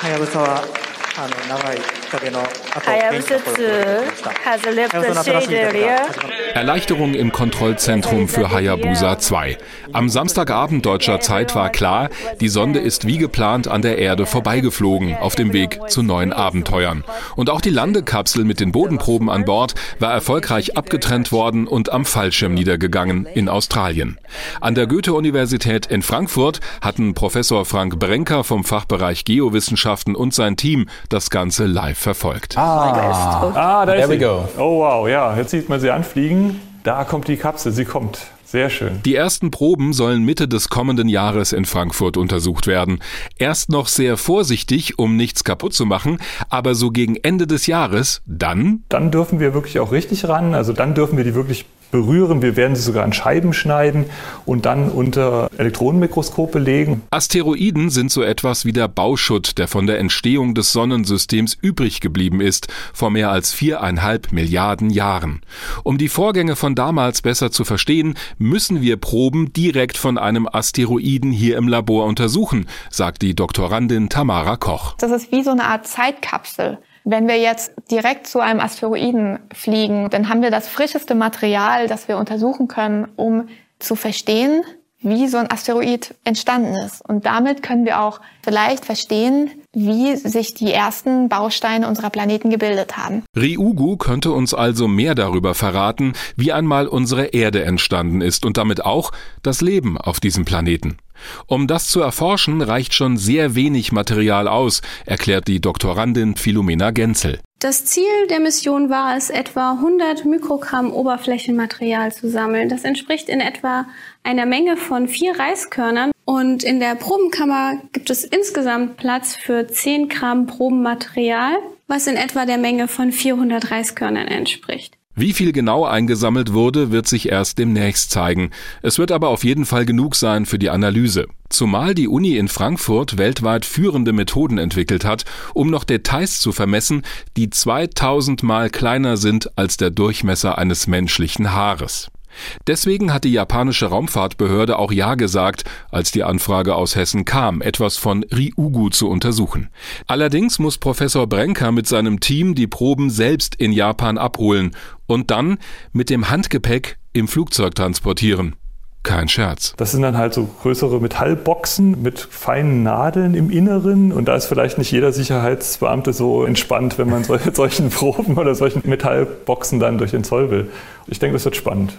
はやぶさは。Erleichterung im Kontrollzentrum für Hayabusa 2. Am Samstagabend deutscher Zeit war klar, die Sonde ist wie geplant an der Erde vorbeigeflogen, auf dem Weg zu neuen Abenteuern. Und auch die Landekapsel mit den Bodenproben an Bord war erfolgreich abgetrennt worden und am Fallschirm niedergegangen in Australien. An der Goethe-Universität in Frankfurt hatten Professor Frank Brenker vom Fachbereich Geowissenschaften und sein Team das Ganze live verfolgt. Ah, ah da ist sie. Oh wow, ja, jetzt sieht man sie anfliegen. Da kommt die Kapsel, sie kommt. Sehr schön. Die ersten Proben sollen Mitte des kommenden Jahres in Frankfurt untersucht werden. Erst noch sehr vorsichtig, um nichts kaputt zu machen, aber so gegen Ende des Jahres, dann? Dann dürfen wir wirklich auch richtig ran. Also dann dürfen wir die wirklich berühren. Wir werden sie sogar in Scheiben schneiden und dann unter Elektronenmikroskope legen. Asteroiden sind so etwas wie der Bauschutt, der von der Entstehung des Sonnensystems übrig geblieben ist, vor mehr als viereinhalb Milliarden Jahren. Um die Vorgänge von damals besser zu verstehen, müssen wir Proben direkt von einem Asteroiden hier im Labor untersuchen, sagt die Doktorandin Tamara Koch. Das ist wie so eine Art Zeitkapsel. Wenn wir jetzt direkt zu einem Asteroiden fliegen, dann haben wir das frischeste Material, das wir untersuchen können, um zu verstehen, wie so ein Asteroid entstanden ist. Und damit können wir auch vielleicht verstehen, wie sich die ersten Bausteine unserer Planeten gebildet haben. Ryugu könnte uns also mehr darüber verraten, wie einmal unsere Erde entstanden ist und damit auch das Leben auf diesem Planeten. Um das zu erforschen, reicht schon sehr wenig Material aus, erklärt die Doktorandin Philomena Genzel. Das Ziel der Mission war es, etwa 100 Mikrogramm Oberflächenmaterial zu sammeln. Das entspricht in etwa einer Menge von vier Reiskörnern. Und in der Probenkammer gibt es insgesamt Platz für 10 Gramm Probenmaterial, was in etwa der Menge von 400 Reiskörnern entspricht. Wie viel genau eingesammelt wurde, wird sich erst demnächst zeigen. Es wird aber auf jeden Fall genug sein für die Analyse. Zumal die Uni in Frankfurt weltweit führende Methoden entwickelt hat, um noch Details zu vermessen, die 2000 mal kleiner sind als der Durchmesser eines menschlichen Haares. Deswegen hat die japanische Raumfahrtbehörde auch Ja gesagt, als die Anfrage aus Hessen kam, etwas von Ryugu zu untersuchen. Allerdings muss Professor Brenker mit seinem Team die Proben selbst in Japan abholen und dann mit dem Handgepäck im Flugzeug transportieren. Kein Scherz. Das sind dann halt so größere Metallboxen mit feinen Nadeln im Inneren. Und da ist vielleicht nicht jeder Sicherheitsbeamte so entspannt, wenn man solche, solchen Proben oder solchen Metallboxen dann durch den Zoll will. Ich denke, das wird spannend.